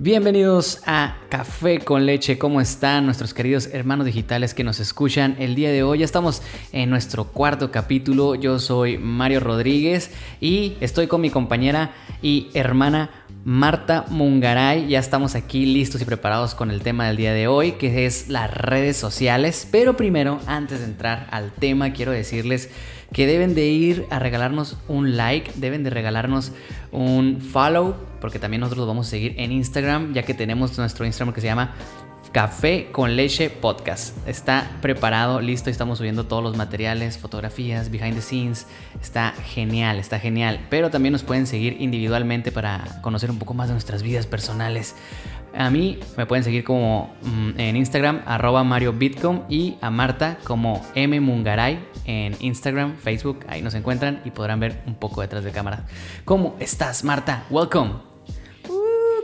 Bienvenidos a Café con Leche. ¿Cómo están nuestros queridos hermanos digitales que nos escuchan el día de hoy? Ya estamos en nuestro cuarto capítulo. Yo soy Mario Rodríguez y estoy con mi compañera y hermana Marta Mungaray. Ya estamos aquí listos y preparados con el tema del día de hoy, que es las redes sociales. Pero primero, antes de entrar al tema, quiero decirles que deben de ir a regalarnos un like, deben de regalarnos un follow, porque también nosotros lo vamos a seguir en Instagram, ya que tenemos nuestro Instagram que se llama Café con Leche Podcast. Está preparado, listo, estamos subiendo todos los materiales, fotografías, behind the scenes. Está genial, está genial. Pero también nos pueden seguir individualmente para conocer un poco más de nuestras vidas personales. A mí me pueden seguir como mm, en Instagram, arroba Mario Bitcom, y a Marta como M Mungaray en Instagram, Facebook, ahí nos encuentran y podrán ver un poco detrás de cámara. ¿Cómo estás, Marta? Welcome.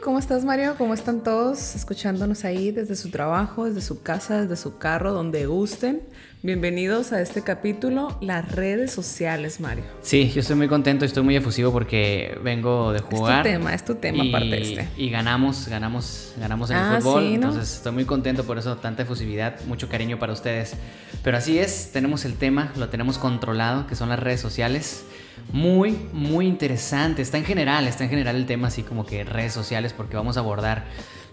¿Cómo estás, Mario? ¿Cómo están todos escuchándonos ahí desde su trabajo, desde su casa, desde su carro, donde gusten? Bienvenidos a este capítulo, las redes sociales, Mario. Sí, yo estoy muy contento, estoy muy efusivo porque vengo de jugar. Es tu tema, es tu tema y, aparte de este. Y ganamos, ganamos, ganamos en Ah, el fútbol. sí, ¿no? Entonces estoy muy contento por eso, tanta efusividad, mucho cariño para ustedes. Pero así es, tenemos el tema, lo tenemos controlado, que son las redes sociales. Muy, muy interesante. Está en general, está en general el tema así como que redes sociales porque vamos a abordar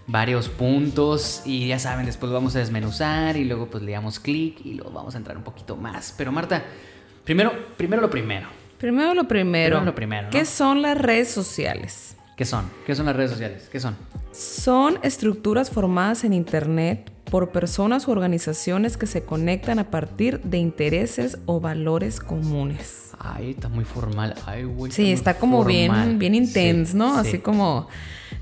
varios puntos y ya saben, después lo vamos a desmenuzar y luego pues le damos clic y luego vamos a entrar un poquito más. Pero Marta, primero, primero lo primero. Primero lo primero. Primero lo primero, ¿no? ¿Qué son las redes sociales? ¿Qué son? ¿Qué son las redes sociales? ¿Qué son? Son estructuras formadas en Internet por personas u organizaciones que se conectan a partir de intereses o valores comunes. Ay, está muy formal. Ay, güey. Sí, está como formal. bien, bien intense, Sí, ¿no? sí. Así como,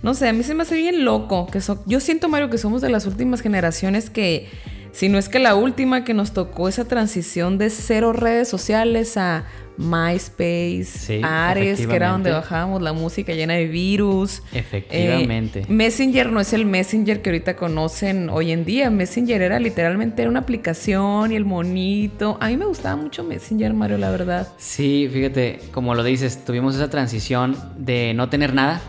no sé, a mí se me hace bien loco. Que so- yo siento, Mario, que somos de las últimas generaciones que, si no es que la última, que nos tocó esa transición de cero redes sociales a MySpace, Sí, Ares, que era donde bajábamos la música llena de virus. Efectivamente. Eh, Messenger no es el Messenger que ahorita conocen hoy en día. Messenger era literalmente era una aplicación y el monito. A mí me gustaba mucho Messenger, Mario, la verdad. Sí, fíjate, como lo dices, tuvimos esa transición de no tener nada.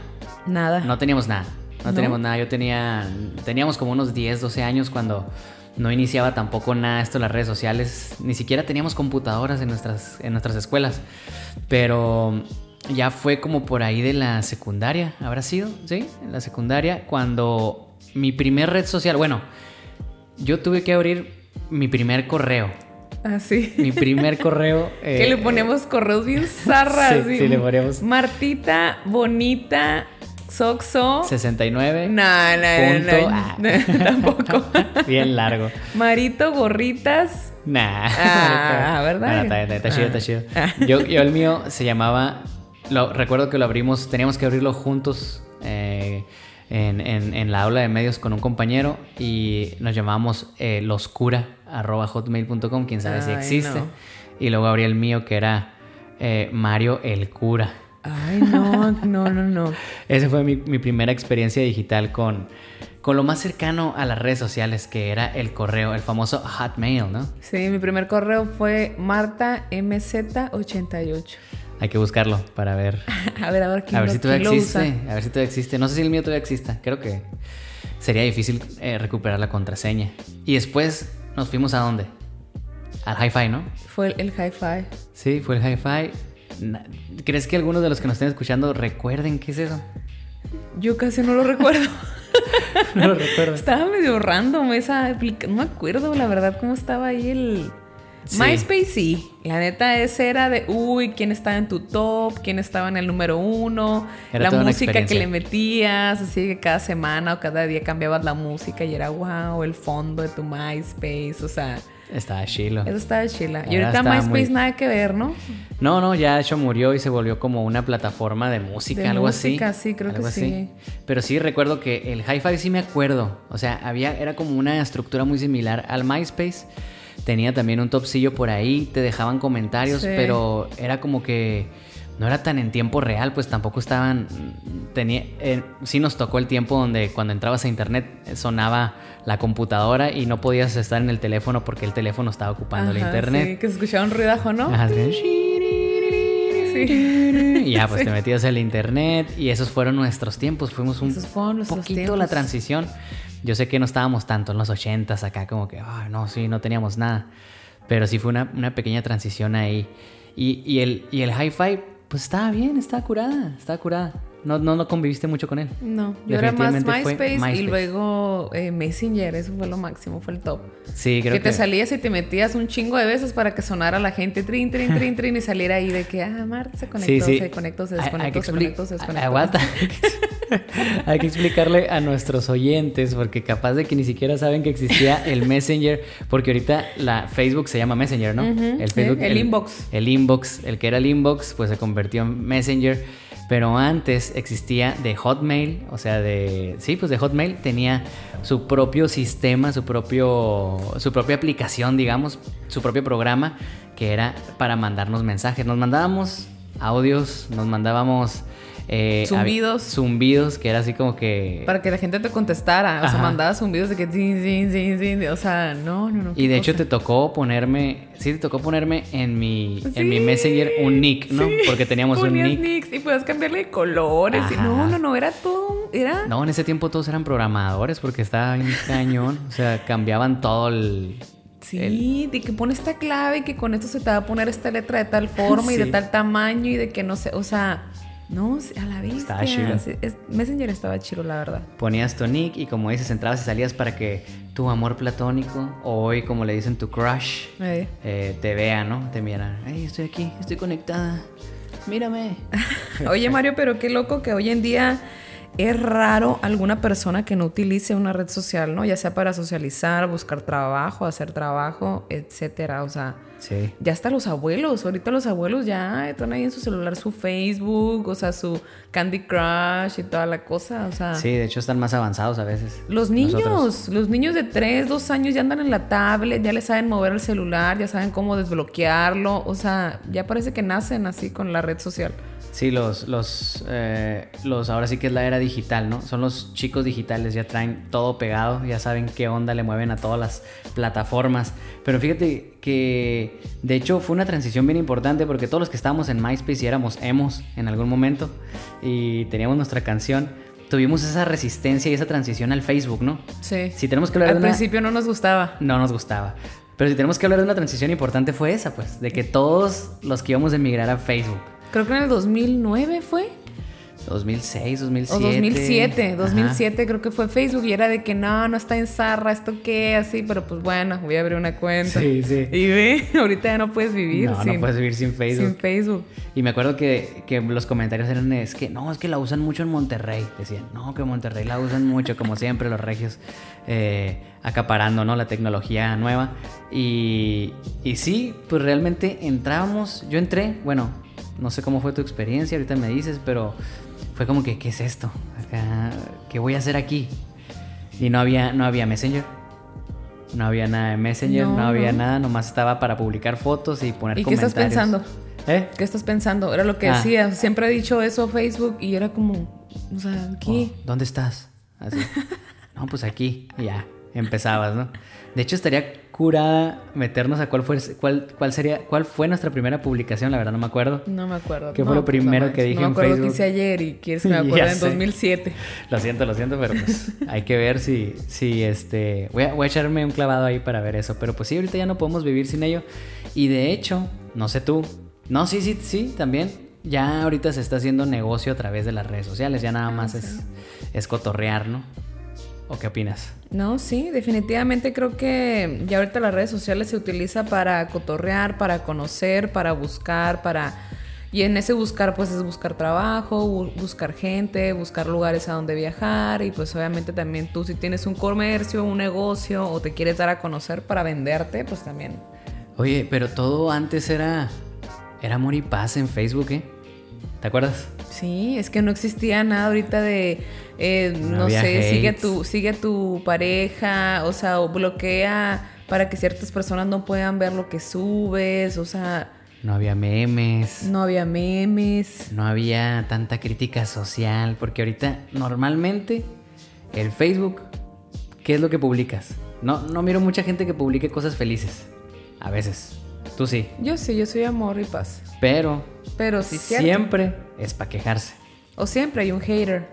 Nada. No teníamos nada. No, ¿No? teníamos nada. Yo tenía. Teníamos como unos 10, 12 años cuando no iniciaba tampoco nada esto de las redes sociales. Ni siquiera teníamos computadoras en nuestras, en nuestras escuelas. Pero ya fue como por ahí de la secundaria, ¿habrá sido? ¿Sí? En la secundaria, cuando mi primer red social. Bueno, yo tuve que abrir mi primer correo. Así. Mi primer correo. que eh, le ponemos correos bien zarras. Sí, sí, le poníamos. Martita, bonita, Soxo. 69. No, no, no, punto, no, ah. no, tampoco. Bien largo. Marito, gorritas. Nah. Ah, ¿verdad? Está, chido, está chido. Ah. Yo, yo el mío se llamaba. Lo, recuerdo que lo abrimos, teníamos que abrirlo juntos eh, en, en- en la aula de medios con un compañero y nos llamábamos eh, loscura.hotmail.com, quién sabe si existe. no. Y luego abrí el mío que era eh, Mario el Cura. Ay, no, no, no, no. Esa fue mi, mi primera experiencia digital con, con lo más cercano a las redes sociales, que era el correo, el famoso Hotmail, ¿no? Sí, mi primer correo fue martamz88. Hay que buscarlo para ver. A ver, a ver quién, A ver lo, si todavía existe. A ver si todavía existe. No sé si el mío todavía exista. Creo que sería difícil eh, recuperar la contraseña. Y después nos fuimos a dónde? Al hi-fi, ¿no? Fue el, el hi-fi. Sí, fue el hi-fi. ¿Crees que algunos de los que nos estén escuchando recuerden qué es eso? Yo casi no lo recuerdo. No lo recuerdo. Estaba medio random esa aplicación. No me acuerdo, la verdad, cómo estaba ahí el. Sí. MySpace sí. La neta, ese era de, uy, quién estaba en tu top, quién estaba en el número uno, Era la música que le metías, así que cada semana o cada día cambiabas la música y era, wow, el fondo de tu MySpace, o sea, Estaba chilo. eso estaba chila. Y ahorita MySpace muy- nada que ver, ¿no? No, no, ya de hecho murió y se volvió como una plataforma de música, De algo música, así. sí, creo que así. sí. Pero sí recuerdo que el hi-fi sí me acuerdo. O sea, había, era como una estructura muy similar al MySpace. Tenía también un topsillo por ahí, te dejaban comentarios, Sí. pero era como que no era tan en tiempo real, pues tampoco estaban. Tenía, eh, sí nos tocó el tiempo donde cuando entrabas a internet eh, sonaba la computadora y no podías estar en el teléfono porque el teléfono estaba ocupando el Ajá, internet. Sí, que se escuchaba un ruidajo, ¿no? Ajá, así, Y ya, pues te metías al internet y esos fueron nuestros tiempos. Fuimos un poquito la transición. Yo sé que no estábamos tanto en los ochentas acá, como que, no, sí, no teníamos nada. Pero sí fue una, una pequeña transición ahí. Y, y el, y el hi-fi, pues estaba bien, estaba curada, estaba curada. No, no, no conviviste mucho con él. No, yo era más MySpace, y luego eh, Messenger, eso fue lo máximo, fue el top. Sí, creo que que, te salías y te metías un chingo de veces para que sonara la gente, trin, trin, trin, trin, y saliera ahí de que, ah, Marta se conectó, Sí, sí. se conectó, se Hay- hay desconectó, se conectó, se desconectó. Aguanta. Hay que explicarle a nuestros oyentes, porque capaz de que ni siquiera saben que existía el Messenger, porque ahorita la Facebook se llama Messenger, ¿no? El sí, el inbox. El inbox, el que era el inbox, pues se convirtió en Messenger. Pero antes existía de Hotmail, o sea, de. Sí, pues de Hotmail tenía su propio sistema, su propio. su propia aplicación, digamos, su propio programa, que era para mandarnos mensajes. Nos mandábamos audios, nos mandábamos. Eh, Zumbidos. Zumbidos, que era así como que. Para que la gente te contestara, o sea, Ajá. mandabas zumbidos de que, zin, zin, zin, zin, o sea, no, no, no. Y de hecho te tocó ponerme, sí te tocó ponerme en mi, en mi Messenger un nick, ¿no? sí. Porque teníamos un Ponías nick. nicks y podías cambiarle de colores. Y no, no, no, era todo, un- era... No, en ese tiempo todos eran programadores porque estaba bien cañón. O sea, cambiaban todo el. Sí, de que pone esta clave y que con esto se te va a poner esta letra de tal forma y de tal tamaño y de que no sé, o sea, no, a la vista. Estaba chido. Es- Messenger estaba chido, la verdad. Ponías tu nick y como dices, entrabas y salías para que tu amor platónico, o hoy como le dicen tu crush, Eh, eh, te vea, ¿no? Te miran. Ay, estoy aquí, estoy conectada. Mírame. Oye, Mario, pero qué loco que hoy en día es raro alguna persona que no utilice una red social, ¿no? Ya sea para socializar, buscar trabajo, hacer trabajo, etcétera. O sea, Sí. ya hasta los abuelos, ahorita los abuelos ya están ahí en su celular su Facebook, o sea, su Candy Crush y toda la cosa, o sea. Sí, de hecho están más avanzados a veces. Los niños, Nosotros. los niños de 3, 2 años ya andan en la tablet, ya le saben mover el celular, ya saben cómo desbloquearlo, o sea, ya parece que nacen así con la red social. Sí, los, los, eh, los, ahora sí que es la era digital, ¿no? Son los chicos digitales, ya traen todo pegado, ya saben qué onda le mueven a todas las plataformas. Pero fíjate que, de hecho, fue una transición bien importante porque todos los que estábamos en MySpace y éramos emos en algún momento y teníamos nuestra canción, tuvimos esa resistencia y esa transición al Facebook, ¿no? Sí. Si tenemos que hablar Al de una- principio no nos gustaba. no nos gustaba. Pero si tenemos que hablar de una transición importante fue esa, pues, de que todos los que íbamos a emigrar a Facebook. Creo que en el 2009 fue. 2006, 2007. O 2007, Ajá. 2007 creo que fue Facebook y era de que no, no está en Zarra, esto qué, así, pero pues bueno, voy a abrir una cuenta. Sí, sí. Y ve, ahorita ya no puedes vivir No, sin, no puedes vivir sin Facebook. sin Facebook. Y me acuerdo que, que los comentarios eran, es que no, es que la usan mucho en Monterrey. Decían, no, que en Monterrey la usan mucho, como siempre los regios, eh, acaparando, ¿no? La tecnología nueva. Y, y sí, pues realmente entrábamos, yo entré, bueno, no sé cómo fue tu experiencia, ahorita me dices, pero fue como que, ¿qué es esto? Acá, ¿Qué voy a hacer aquí? Y no había, no había Messenger. No había nada de Messenger, no, No, había no. nada, nomás estaba para publicar fotos y poner ¿Y qué estás comentarios. pensando? ¿Eh? ¿Qué estás pensando? Era lo que Ah. decía. Siempre he dicho eso Facebook y era como, o sea, aquí. Oh, ¿Dónde estás? Así. no, pues aquí. Y ya, empezabas, ¿no? De hecho, estaría curada meternos a cuál fue, cuál, cuál sería, cuál fue nuestra primera publicación, la verdad no me acuerdo. No me acuerdo. ¿Qué No, fue lo pues, primero no que dije No en me acuerdo Facebook? que hice ayer y quieres que me acuerde en sé. 2007. Lo siento, lo siento, pero pues hay que ver si, si este... Voy a, voy a echarme un clavado ahí para ver eso. Pero pues sí, ahorita ya no podemos vivir sin ello. Y de hecho, no sé tú. No, sí, sí, sí, también. Ya ahorita se está haciendo negocio a través de las redes sociales. Ya nada Ah, más es, es cotorrear, ¿no? ¿O qué opinas? No, sí, definitivamente creo que ya ahorita las redes sociales se utiliza para cotorrear, para conocer, para buscar, para... Y en ese buscar pues es buscar trabajo, bu- buscar gente, buscar lugares a donde viajar y pues obviamente también tú si tienes un comercio, un negocio o te quieres dar a conocer para venderte, pues también. Oye, pero todo antes era... Era amor y paz en Facebook, ¿eh? ¿Te acuerdas? Sí, es que no existía nada ahorita de, eh, No sé, sigue a, tu, sigue a tu pareja, o sea, o bloquea para que ciertas personas no puedan ver lo que subes, o sea, No había memes. no había memes. no había tanta crítica social, porque ahorita normalmente el Facebook, ¿qué es lo que publicas? No, no miro mucha gente que publique cosas felices, a veces. Tú sí. Yo sí, yo soy amor y paz. Pero Pero sí, cierto. siempre es para quejarse. O siempre hay un hater.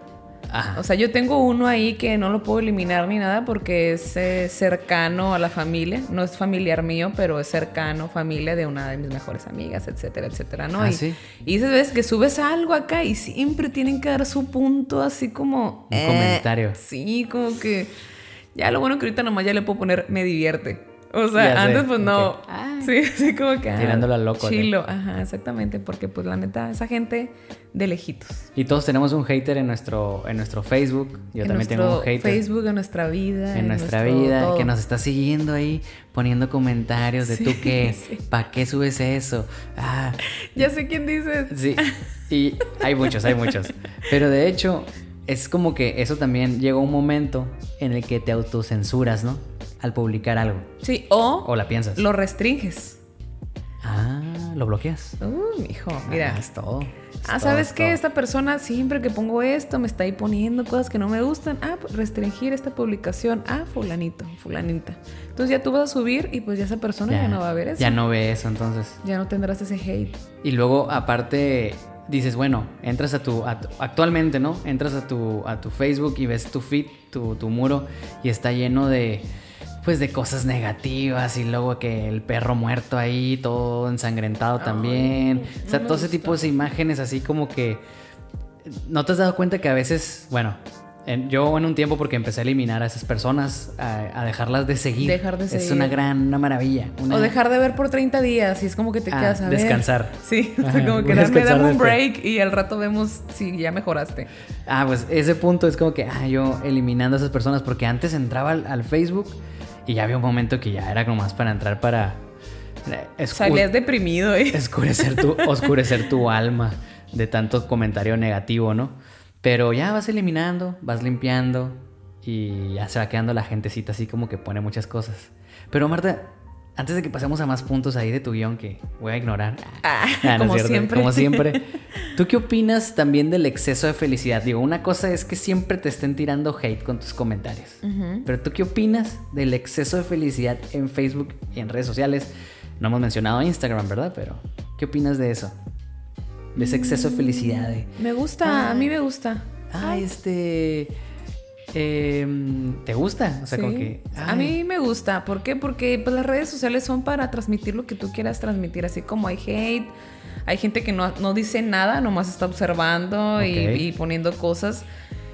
Ajá. O sea, yo tengo uno ahí que no lo puedo eliminar ni nada porque es eh, cercano a la familia. No es familiar mío, pero es cercano, familia de una de mis mejores amigas, etcétera, etcétera, ¿no? Ah, y, ¿sí? y dices, ves que subes algo acá y siempre tienen que dar su punto así como... Un comentario. Sí, como que... Ya lo bueno que ahorita nomás ya le puedo poner me divierte. O Ya sea, sé, antes pues no. ok. Ay. Sí, sí, como que... ah, Tirándola al loco, Chilo, ajá, exactamente. Porque pues la neta, esa gente de lejitos. Y todos tenemos un hater en nuestro, en nuestro Facebook. Yo en también nuestro tengo un hater. Facebook, en nuestra vida. en nuestra nuestro vida, todo. que nos está siguiendo ahí, poniendo comentarios de Sí, tú qué, sí. ¿para qué subes eso? Ah, Ya sé quién dices. sí, y hay muchos, hay muchos. Pero de hecho, es como que eso también llega un momento en el que te autocensuras, ¿no? Al publicar algo. Sí, o, O la piensas. lo restringes. Ah, lo bloqueas. Uh, mijo, mira. Ah, es todo. es Ah, ¿sabes es qué? todo. Esta persona siempre que pongo esto me está ahí poniendo cosas que no me gustan. Ah, pues, restringir esta publicación. Ah, fulanito, fulanita. Entonces ya tú vas a subir y pues ya esa persona ya, no va a ver eso. Ya no ve eso, entonces. Ya no tendrás ese hate. Y luego, aparte, dices, bueno, entras a tu, a tu- actualmente, ¿no? Entras a tu, a tu Facebook y ves tu feed, tu, tu muro, y está lleno de, pues, de cosas negativas, y luego que el perro muerto ahí, todo ensangrentado Ay, también. o sea, me todo ese tipo de imágenes así como que... ¿No te has dado cuenta que a veces, bueno, en- yo en un tiempo porque empecé a eliminar a esas personas, a, a dejarlas de seguir. Dejar de Es seguir. una gran, una maravilla. una- O dejar de ver por 30 días y es como que te Ah, quedas a ver. descansar. Sí, o sea, Ajá, como que a dame, un break y al rato vemos si ya mejoraste. Ah, pues ese punto es como que ah, yo eliminando a esas personas porque antes entraba al, al Facebook y ya había un momento que ya era nomás para entrar para eh, Salías deprimido, ¿eh? oscurecer tu oscurecer tu alma de tanto comentario negativo, ¿no? Pero ya vas eliminando, vas limpiando y ya se va quedando la gentecita así como que pone muchas cosas. Pero Marta, antes de que pasemos a más puntos ahí de tu guion que voy a ignorar. Ah, no es como cierto, siempre. Como siempre. ¿Tú qué opinas también del exceso de felicidad? Digo, una cosa es que siempre te estén tirando hate con tus comentarios. Pero ¿tú qué opinas del exceso de felicidad en Facebook y en redes sociales? No hemos mencionado Instagram, ¿verdad? Pero ¿qué opinas de eso? De ese exceso de felicidad. De, Me gusta, a mí me gusta. ay, este... em, ¿Te gusta? O sea, como que... A mí me gusta. ¿Por qué? Porque pues, las redes sociales son para transmitir lo que tú quieras transmitir. Así como hay hate, hay gente que no, no dice nada, nomás está observando y- poniendo cosas.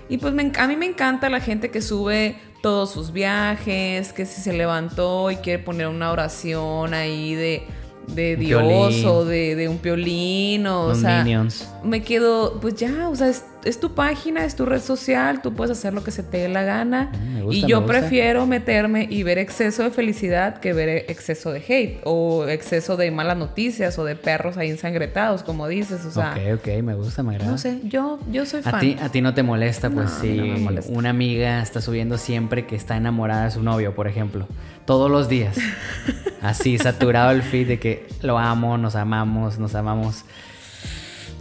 Y pues me a mí me encanta la gente que sube todos sus viajes, que si se levantó y quiere poner una oración ahí de, de Dios o de, de un piolín o, o sea, Minions. me quedo, pues ya, o sea, es, es tu página, es tu red social, tú puedes hacer lo que se te dé la gana. Mm, gusta, y yo prefiero meterme y ver exceso de felicidad que ver exceso de hate o exceso de malas noticias o de perros ahí ensangretados, como dices, o sea, ok, ok, me gusta, me agrada. no sé, yo, yo soy A fan. ti, a ti no te molesta, pues No, a si no me molesta. una amiga está subiendo siempre que está enamorada de su novio, por ejemplo, todos los días. Así, saturado el feed de que lo amo, nos amamos, nos amamos.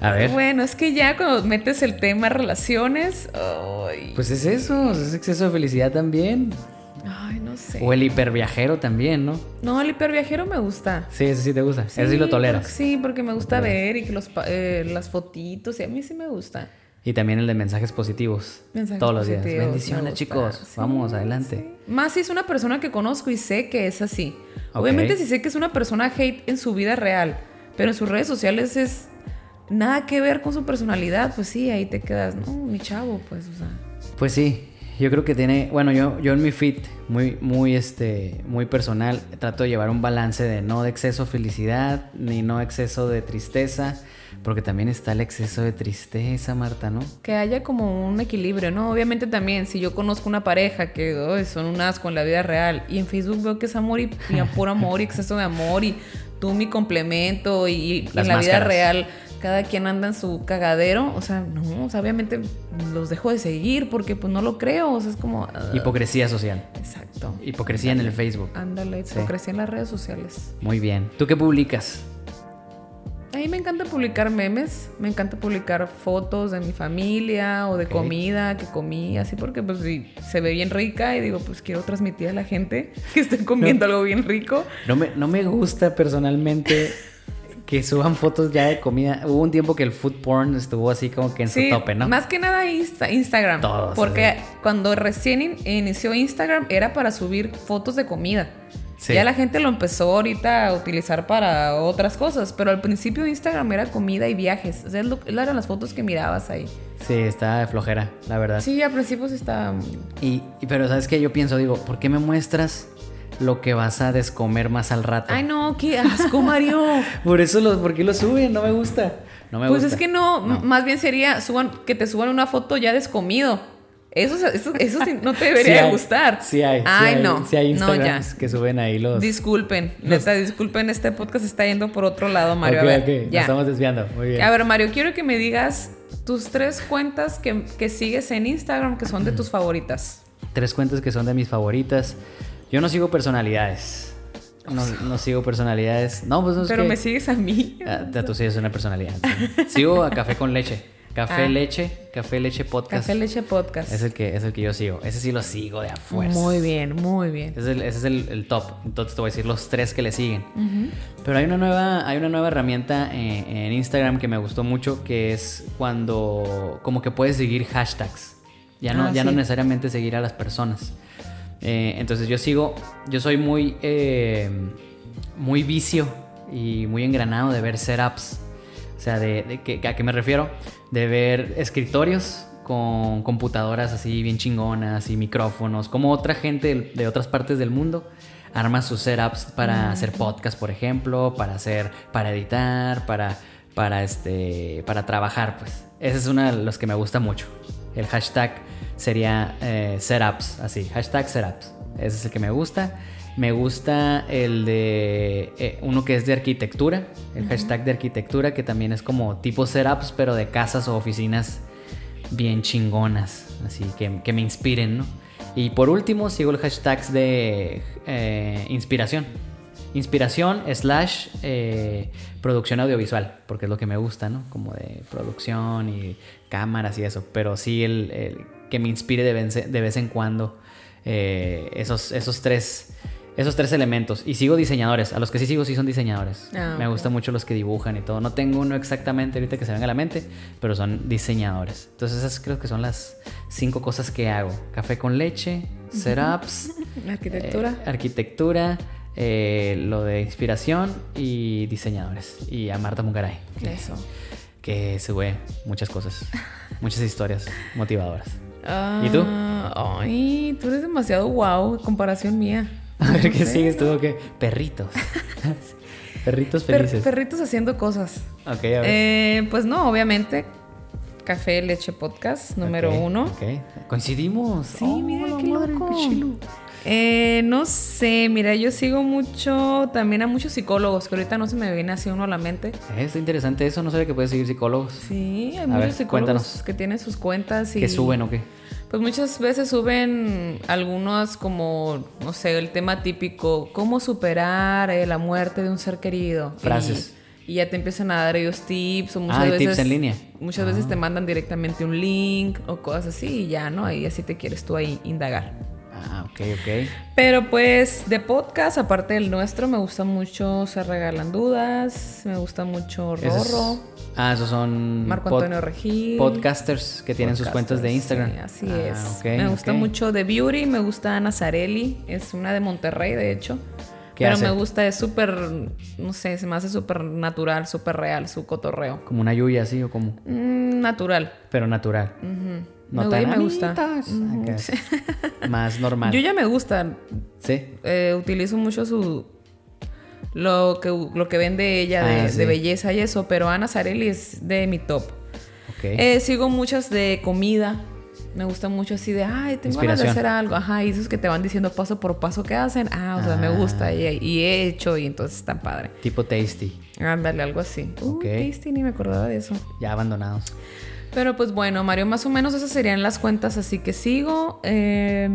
A ver, Bueno, es que ya cuando metes el tema relaciones, pues es eso, es exceso de felicidad también. ay, no sé. O el hiperviajero también, ¿no? No, el hiperviajero me gusta. Sí, eso sí te gusta, eso sí lo toleras. porque- sí, porque me gusta ver y que los, eh, las fotitos, y a mí sí me gusta. Y también el de mensajes positivos. Mensajes todos los días. positivos, Bendiciones, chicos. Sí, Vamos, adelante. sí. Más si es una persona que conozco y sé que es así. Obviamente si sé que es una persona hate en su vida real, pero en sus redes sociales es nada que ver con su personalidad, pues sí, ahí te quedas, no, mi chavo, pues, o sea. Pues sí, yo creo que tiene, bueno, yo, yo en mi feed, muy, muy, este, muy personal, trato de llevar un balance de no de exceso de felicidad, ni no exceso de tristeza, porque también está el exceso de tristeza, Marta, ¿no? Que haya como un equilibrio, ¿no? Obviamente también, si yo conozco una pareja que "Ay, son un asco en la vida real y en Facebook veo que es amor y, y puro amor y exceso de amor y tú mi complemento y, en la vida real cada quien anda en su cagadero, o sea, no, o sea, obviamente los dejo de seguir porque pues no lo creo, o sea, es como... ah, Hipocresía social. exacto. Hipocresía en el Facebook. Ándale, Sí. hipocresía en las redes sociales. Muy bien. ¿Tú qué publicas? A mí me encanta publicar memes, me encanta publicar fotos de mi familia o de comida que comí, así porque pues sí, se ve bien rica y digo, pues quiero transmitir a la gente que estoy comiendo algo bien rico. No me, no me gusta personalmente que suban fotos ya de comida. Hubo un tiempo que el food porn estuvo así como que en Sí, su tope, ¿no? más que nada Insta- Instagram. Todos, porque cuando recién in- inició Instagram era para subir fotos de comida. Sí. Ya la gente lo empezó ahorita a utilizar para otras cosas, pero al principio Instagram era comida y viajes. O sea, lo- eran las fotos que mirabas ahí. Sí, está de flojera, la verdad. Sí, al principio sí estaba... Y, pero ¿sabes qué? Yo pienso, digo, ¿por qué me muestras lo que vas a descomer más al rato? Ay, no, qué asco, Mario. Por eso, lo, ¿por qué lo suben? No me gusta. No me pues gusta. es que no, más bien sería suban, que te suban una foto ya descomido. Eso, eso, eso no te debería Sí de hay, gustar. Sí hay. sí Ay, hay, no. Sí hay no, ya. Instagrams que suben ahí los... Disculpen, neta, disculpen, este podcast está yendo por otro lado, Mario. Ok, a ver, ok, nos ya. estamos desviando. Muy bien. A ver, Mario, quiero que me digas tus tres cuentas que, que sigues en Instagram que son de tus favoritas. Tres cuentas que son de mis favoritas. Yo no sigo personalidades. No, no sigo personalidades. No, pues no es Pero que- me sigues a mí. Ah, ya tú sí eres una personalidad. sí. Sigo a Café con Leche. Café Ah. Leche. Café Leche Podcast. Café Leche Podcast. Es el, que, es el que yo sigo. Ese sí lo sigo de a fuerza. Muy bien, muy bien. Ese es, el, ese es el, el top. Entonces te voy a decir los tres que le siguen. Pero hay una nueva, hay una nueva herramienta en, en Instagram que me gustó mucho, que es cuando como que puedes seguir hashtags. Ya no, Ah, ya no sí. necesariamente seguir a las personas. Eh, entonces yo sigo, yo soy muy, eh, muy vicio y muy engranado de ver setups. O sea, de, de que, ¿a qué me refiero? De ver escritorios con computadoras así bien chingonas y micrófonos, como otra gente de, de otras partes del mundo arma sus setups para hacer podcast, por ejemplo, para hacer, para editar, para, para este, para trabajar, pues. Ese es uno de los que me gusta mucho. El hashtag sería eh, setups, así, hashtag setups. Ese es el que me gusta. Me gusta el de eh, uno que es de arquitectura, el hashtag de arquitectura, que también es como tipo setups, pero de casas o oficinas bien chingonas, así que, que me inspiren, ¿no? Y por último, sigo el hashtag de eh, inspiración. Inspiración slash eh, producción audiovisual, porque es lo que me gusta, ¿no? Como de producción y cámaras y eso. Pero sí el, el que me inspire de vez, de vez en cuando eh, esos, esos tres. Esos tres elementos. Y sigo diseñadores. A los que sí sigo sí son diseñadores. Ah, Me gustan mucho los que dibujan y todo. No tengo uno exactamente ahorita que se venga a la mente, pero son diseñadores. Entonces esas creo que son las cinco cosas que hago. Café con leche, setups, Arquitectura. eh, arquitectura, eh, lo de inspiración y diseñadores. Y a Marta Mungaray. que- Eso. Que sube muchas cosas, muchas historias motivadoras. Ah, ¿Y tú? Ay, tú eres demasiado guau, comparación mía. A ver qué sé. sigues tú, o ¿qué? Perritos. Perritos Per- felices. perritos haciendo cosas. ok, a ver. Eh, pues no, obviamente. Café Leche Podcast número uno. ok. Coincidimos. Sí, Oh, mira qué loco. Eh, no sé, mira, yo sigo mucho también a muchos psicólogos, que ahorita no se me viene así uno a la mente. Eh, Está interesante eso, no sabía que puedes seguir psicólogos. Sí, hay A muchos ver, psicólogos cuéntanos. que tienen sus cuentas y... ¿Qué suben o qué? Pues muchas veces suben algunos como, no sé, el tema típico, cómo superar eh, la muerte de un ser querido. Frases. Y, ya te empiezan a dar ellos tips o muchas Ah, veces... tips en línea. Muchas veces te mandan directamente un link o cosas así y ya, ¿no? Ahí así te quieres tú ahí indagar. Ah, ok, ok. Pero pues de podcast, aparte del nuestro, me gusta mucho Se Regalan Dudas, me gusta mucho Esos- Rorro, ah, esos son Marco pod- Antonio Regil. podcasters que tienen sus cuentas de Instagram. Sí, así Ah, es. ok, me gusta mucho de Beauty, me gusta Ana Zarelli, es una de Monterrey, de hecho. ¿Qué Pero hace? me gusta, es súper, no sé, se me hace súper natural, súper real su cotorreo. Como una lluvia así o como. Mm, natural. Pero natural. No me, tan me gusta. "Amitas", Ujú. acá. Más normal. Yo ya me gusta. Sí. Eh, utilizo mucho su lo que lo que vende ella de, Ah, sí. de belleza y eso, pero Ana Zarelli es de mi top. Ok. Eh, sigo muchas de comida. Me gusta mucho así de, ay, tengo ganas de hacer algo. Ajá, y esos que te van diciendo paso por paso qué hacen. Ah, o sea, me Ah. gusta y, y he hecho y entonces está padre. Tipo tasty. Ándale, algo así. Ok. Uy, tasty, ni me acordaba de eso. Ya abandonados. Pero pues bueno, Mario, más o menos esas serían las cuentas así que sigo. Eh,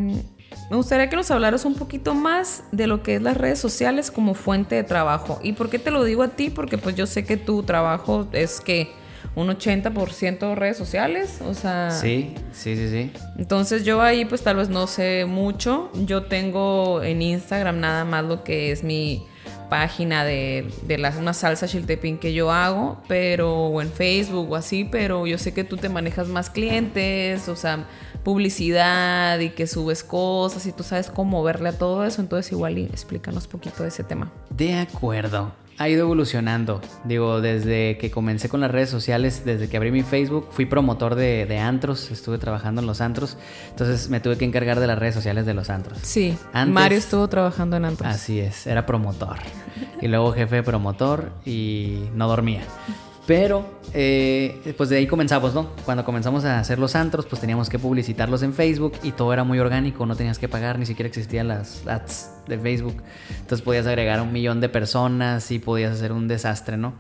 me gustaría que nos hablaras un poquito más de lo que es las redes sociales como fuente de trabajo. ¿Y por qué te lo digo a ti? Porque pues yo sé que tu trabajo es que un 80% redes sociales, o sea... Sí, sí, sí, sí. Entonces yo ahí pues tal vez no sé mucho. Yo tengo en Instagram nada más lo que es mi página de, de las, una salsa chiltepín que yo hago, pero o en Facebook o así, pero yo sé que tú te manejas más clientes, o sea, publicidad y que subes cosas y tú sabes cómo verle a todo eso, entonces igual explícanos un poquito de ese tema. De acuerdo ha ido evolucionando. Digo, desde que comencé con las redes sociales, desde que abrí mi Facebook, fui promotor de, antros, estuve trabajando en los antros, entonces me tuve que encargar de las redes sociales de los antros. Sí, Mario estuvo trabajando en antros. Así es, era promotor. Y luego jefe de promotor y no dormía. Pero, eh, pues de ahí comenzamos, ¿no? Cuando comenzamos a hacer los antros, pues teníamos que publicitarlos en Facebook y todo era muy orgánico, no tenías que pagar, ni siquiera existían las ads de Facebook. Entonces podías agregar un millón de personas y podías hacer un desastre, ¿no?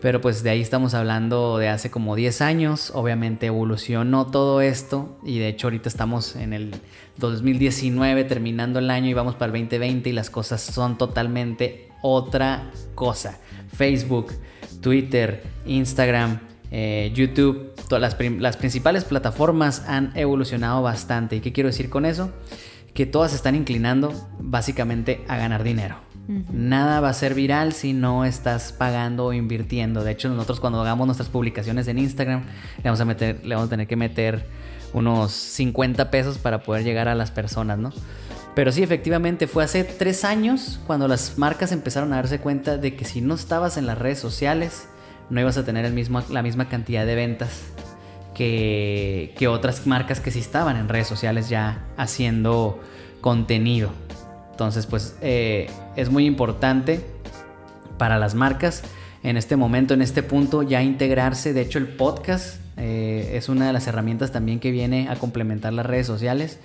Pero pues de ahí estamos hablando de hace como 10 años, obviamente evolucionó todo esto y de hecho ahorita estamos en el 2019 terminando el año y vamos para el 2020 y las cosas son totalmente otra cosa. Facebook Twitter, Instagram, eh, YouTube, todas las, principales plataformas han evolucionado bastante. ¿Y qué quiero decir con eso? Que todas están inclinando básicamente a ganar dinero. Nada va a ser viral si no estás pagando o invirtiendo. De hecho, nosotros cuando hagamos nuestras publicaciones en Instagram, le vamos a, meter, le vamos a tener que meter unos 50 pesos para poder llegar a las personas, ¿no? Pero sí, efectivamente, fue hace tres años cuando las marcas empezaron a darse cuenta de que si no estabas en las redes sociales, no ibas a tener el mismo, la misma cantidad de ventas que, otras marcas que sí estaban en redes sociales ya haciendo contenido. Entonces, pues eh, es muy importante para las marcas en este momento, en este punto, ya integrarse. De hecho, el podcast eh, es una de las herramientas también que viene a complementar las redes sociales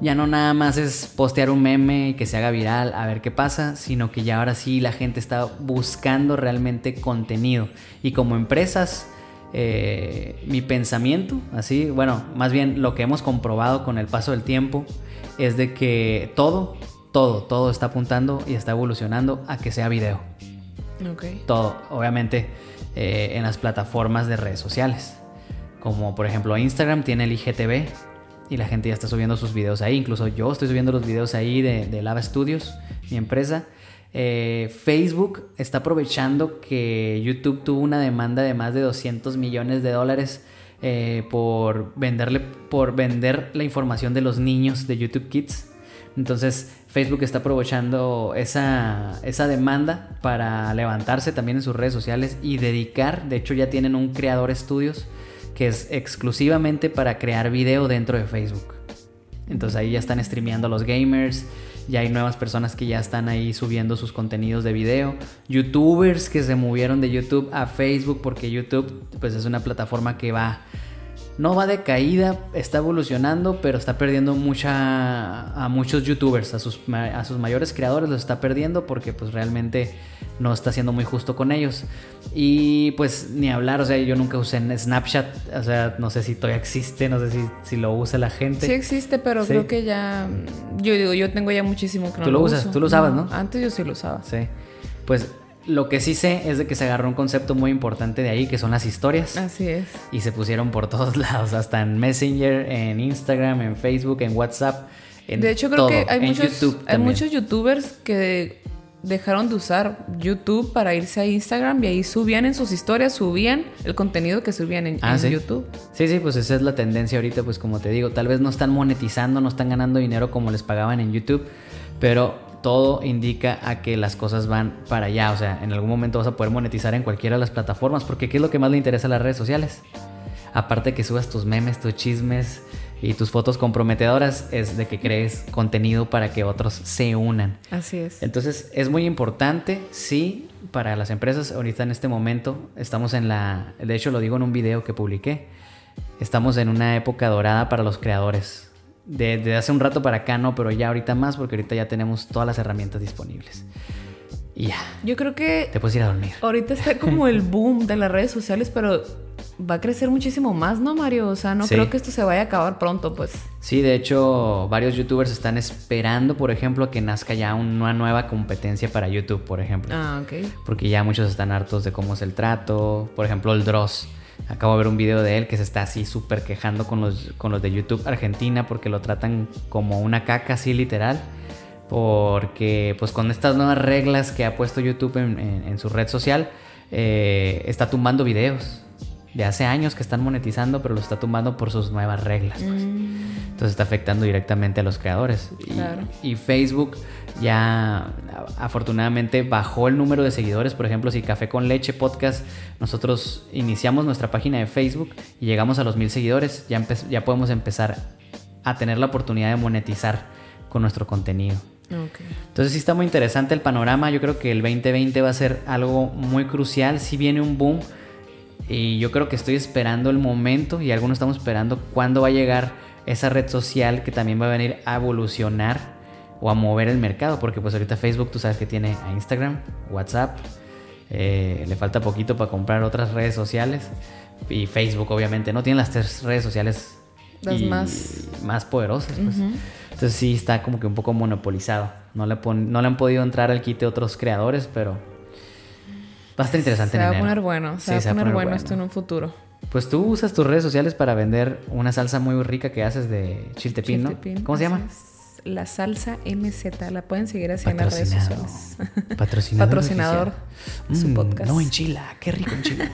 ya no nada más es postear un meme y que se haga viral a ver qué pasa, sino que ya ahora sí la gente está buscando realmente contenido. Y como empresas, eh, mi pensamiento, así, bueno, más bien lo que hemos comprobado con el paso del tiempo, es de que todo, todo, todo está apuntando y está evolucionando a que sea video. Okay. Todo, obviamente, eh, en las plataformas de redes sociales. Como por ejemplo Instagram tiene el IGTV, y la gente ya está subiendo sus videos ahí. Incluso yo estoy subiendo los videos ahí de, Lava Studios, mi empresa. Eh, Facebook está aprovechando que YouTube tuvo una demanda de más de 200 millones de dólares eh, por venderle por vender la información de los niños de YouTube Kids. Entonces Facebook está aprovechando esa, esa demanda para levantarse también en sus redes sociales y dedicar, de hecho ya tienen un creador estudios que es exclusivamente para crear video dentro de Facebook. Entonces ahí ya están streameando los gamers, ya hay nuevas personas que ya están ahí subiendo sus contenidos de video, youtubers que se movieron de YouTube a Facebook porque YouTube pues es una plataforma que va no va de caída, está evolucionando, pero está perdiendo mucha a muchos youtubers, a sus, a sus mayores creadores los está perdiendo porque pues realmente no está siendo muy justo con ellos. Y pues ni hablar, o sea, yo nunca usé Snapchat, o sea, no sé si todavía existe, no sé si, si lo usa la gente. Sí existe, pero creo que ya, yo digo, yo tengo ya muchísimo que no Tú lo, usas, tú lo usabas, ¿no? Antes yo sí lo usaba. Sí. Pues lo que sí sé es de que se agarró un concepto muy importante de ahí, que son las historias. Así es. Y se pusieron por todos lados, hasta en Messenger, en Instagram, en Facebook, en WhatsApp. En de hecho, creo que hay, muchos, hay muchos youtubers que dejaron de usar YouTube para irse a Instagram y ahí subían en sus historias, subían el contenido que subían en, ah, YouTube. Sí, sí, pues esa es la tendencia ahorita, pues como te digo, tal vez no están monetizando, no están ganando dinero como les pagaban en YouTube, pero todo indica a que las cosas van para allá. O sea, en algún momento vas a poder monetizar en cualquiera de las plataformas. Porque ¿qué es lo que más le interesa a las redes sociales? Aparte que subas tus memes, tus chismes y tus fotos comprometedoras, es de que crees contenido para que otros se unan. Así es. Entonces es muy importante, sí, para las empresas ahorita en este momento. Estamos en la, de hecho lo digo en un video que publiqué. Estamos en una época dorada para los creadores de, hace un rato para acá no, pero ya ahorita más porque ahorita ya tenemos todas las herramientas disponibles. Y ya. Yo creo que... Te puedes ir a dormir. Ahorita está como el boom de las redes sociales, pero va a crecer muchísimo más, ¿no, Mario? O sea, no creo que esto se vaya a acabar pronto, pues. Sí, de hecho, varios youtubers están esperando, por ejemplo, que nazca ya una nueva competencia para YouTube, por ejemplo. Ah, ok. Porque ya muchos están hartos de cómo es el trato. Por ejemplo, el Dross. Acabo de ver un video de él que se está así súper quejando con los, con los de YouTube Argentina porque lo tratan como una caca así literal. Porque pues con estas nuevas reglas que ha puesto YouTube en, su red social, eh, está tumbando videos de hace años que están monetizando, pero lo está tumbando por sus nuevas reglas. Pues. Mm. Entonces está afectando directamente a los creadores. Y, Facebook ya afortunadamente bajó el número de seguidores. Por ejemplo, si Café con Leche Podcast, nosotros iniciamos nuestra página de Facebook y llegamos a los mil seguidores, ya, ya podemos empezar a tener la oportunidad de monetizar con nuestro contenido. Entonces sí está muy interesante el panorama. Yo creo que el 2020 va a ser algo muy crucial. Si viene un boom y yo creo que estoy esperando el momento y algunos estamos esperando cuándo va a llegar esa red social que también va a venir a evolucionar o a mover el mercado. Porque pues ahorita Facebook tú sabes que tiene a Instagram, WhatsApp. Eh, le falta poquito para comprar otras redes sociales. Y Facebook obviamente no tiene las tres redes sociales las más... más poderosas. Pues. Entonces sí está como que un poco monopolizado. No le, no le han podido entrar al quite otros creadores, pero Va a estar interesante. Se va a poner bueno. Se, va, a poner, bueno, esto en un futuro. Pues tú usas tus redes sociales para vender una salsa muy rica que haces de chiltepín, ¿no? ¿Cómo se llama? La salsa MZ. La pueden seguir así en las redes sociales. Patrocinador. Patrocinador. su mm, podcast. No, en Chila. Qué rico en Chila.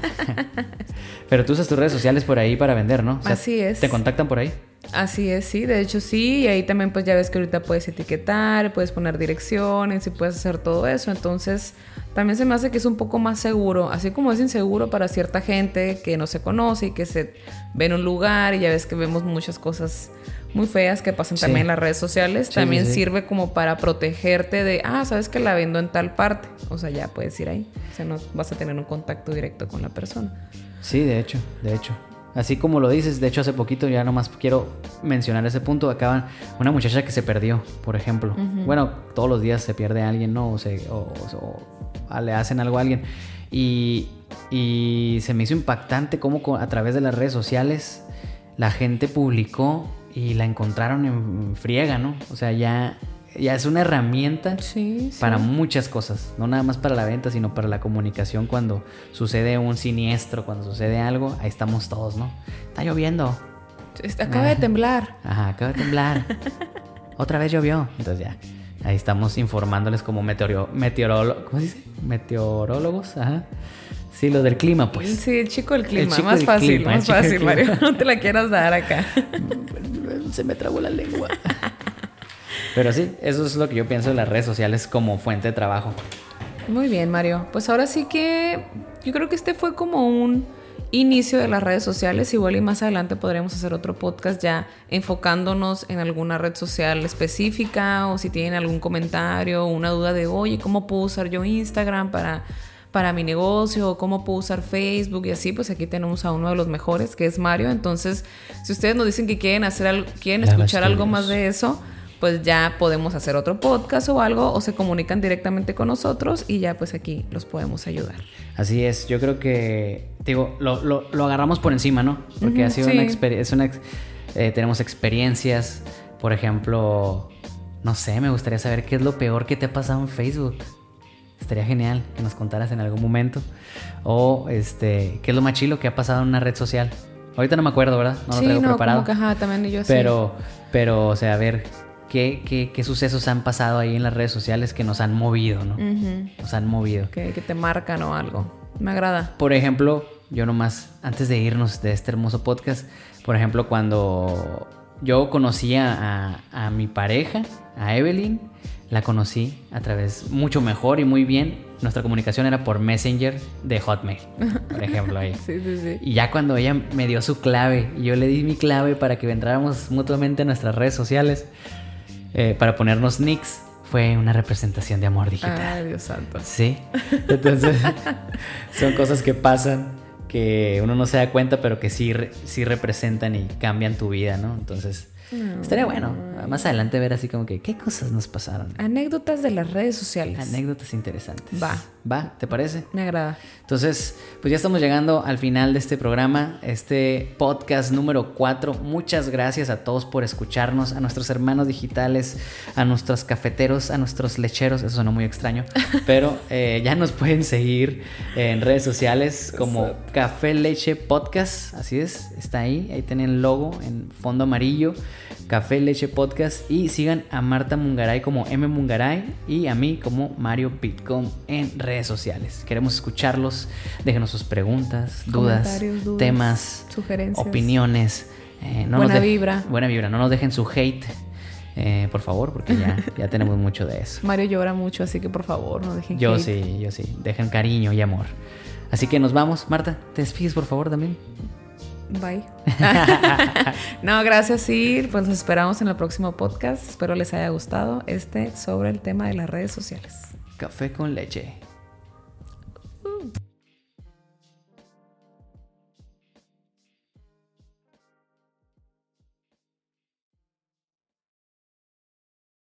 Pero tú usas tus redes sociales por ahí para vender, ¿no? así es. ¿Te contactan por ahí? Así es, sí, de hecho sí, y ahí también pues ya ves que ahorita puedes etiquetar, puedes poner direcciones y puedes hacer todo eso, entonces también se me hace que es un poco más seguro, así como es inseguro para cierta gente que no se conoce y que se ve en un lugar y ya ves que vemos muchas cosas muy feas que pasan también en las redes sociales, también sirve como para protegerte de, ah, sabes que la vendo en tal parte, o sea, ya puedes ir ahí, o sea, no vas a tener un contacto directo con la persona. Sí, de hecho, de hecho. Así como lo dices, de hecho hace poquito ya nomás quiero mencionar ese punto, acaban una muchacha que se perdió, por ejemplo. Bueno, todos los días se pierde alguien, ¿no? O, se, o, le hacen algo a alguien. Y, y se me hizo impactante cómo a través de las redes sociales la gente publicó y la encontraron en friega, ¿no? O sea, ya ya es una herramienta para muchas cosas, no nada más para la venta, sino para la comunicación cuando sucede un siniestro, cuando sucede algo, ahí estamos todos, ¿no? Está lloviendo. Acaba de temblar. Ajá, acaba de temblar. Otra vez llovió. Entonces ya, ahí estamos informándoles como meteoro, meteorólogos, ¿cómo se dice? Meteorólogos, ajá. Sí, lo del clima, pues. Sí, el chico del clima, más fácil, más fácil, Mario. No te la quieras dar acá. Se me trabó la lengua. Pero sí, eso es lo que yo pienso de las redes sociales como fuente de trabajo. Muy bien, Mario. Pues ahora sí que yo creo que este fue como un inicio de las redes sociales. Igual y más adelante podremos hacer otro podcast ya enfocándonos en alguna red social específica o si tienen algún comentario o una duda de, oye, ¿cómo puedo usar yo Instagram para, para mi negocio? ¿O cómo puedo usar Facebook? Y así, pues aquí tenemos a uno de los mejores, que es Mario. Entonces, si ustedes nos dicen que quieren hacer algo, quieren escuchar algo más de eso, pues ya podemos hacer otro podcast o algo o se comunican directamente con nosotros y ya pues aquí los podemos ayudar. Así es, yo creo que, digo, lo, lo, agarramos por encima, ¿no? Porque ha sido una experiencia, eh, tenemos experiencias, por ejemplo, no sé, me gustaría saber qué es lo peor que te ha pasado en Facebook. Estaría genial que nos contaras en algún momento. O este, qué es lo más chilo que ha pasado en una red social. Ahorita no me acuerdo, ¿verdad? No lo traigo preparado. Como también yo pero, pero, o sea, a ver, qué, sucesos han pasado ahí en las redes sociales que nos han movido, ¿no? Nos han movido. Que, te marcan o algo. Me agrada. Por ejemplo, yo nomás, antes de irnos de este hermoso podcast, por ejemplo, cuando yo conocí a, a mi pareja, a Evelyn, la conocí a través mucho mejor y muy bien. Nuestra comunicación era por Messenger de Hotmail, por ejemplo. Ahí. sí, sí, sí. Y ya cuando ella me dio su clave y yo le di mi clave para que entráramos mutuamente a nuestras redes sociales, eh, para ponernos nicks fue una representación de amor digital. Ay, Dios santo. Sí. Entonces, son cosas que pasan que uno no se da cuenta, pero que sí, sí representan y cambian tu vida, ¿no? Entonces, Estaría bueno, más adelante ver así como que qué cosas nos pasaron. Anécdotas de las redes sociales. Anécdotas interesantes. Va. Va, ¿te parece? Me agrada. Entonces, pues ya estamos llegando al final de este programa, este podcast número 4. Muchas gracias a todos por escucharnos, a nuestros hermanos digitales, a nuestros cafeteros, a nuestros lecheros, eso sonó muy extraño, pero eh, ya nos pueden seguir en redes sociales como Café Leche Podcast, así es, está ahí, ahí tienen el logo en fondo amarillo. Café Leche Podcast y sigan a Marta Mungaray como M Mungaray y a mí como Mario Bitcom en redes sociales. Queremos escucharlos, déjenos sus preguntas, dudas, temas, sugerencias. opiniones. Eh, no Buena nos vibra. Buena vibra, no nos dejen su hate, eh, por favor, porque ya, ya tenemos mucho de eso. Mario llora mucho, así que por favor, no dejen Yo hate. sí, yo sí, dejen cariño y amor. Así que nos vamos. Marta, te despides por favor también. Bye. no, gracias, sí. Pues nos esperamos en el próximo podcast. Espero les haya gustado este sobre el tema de las redes sociales. Café con leche.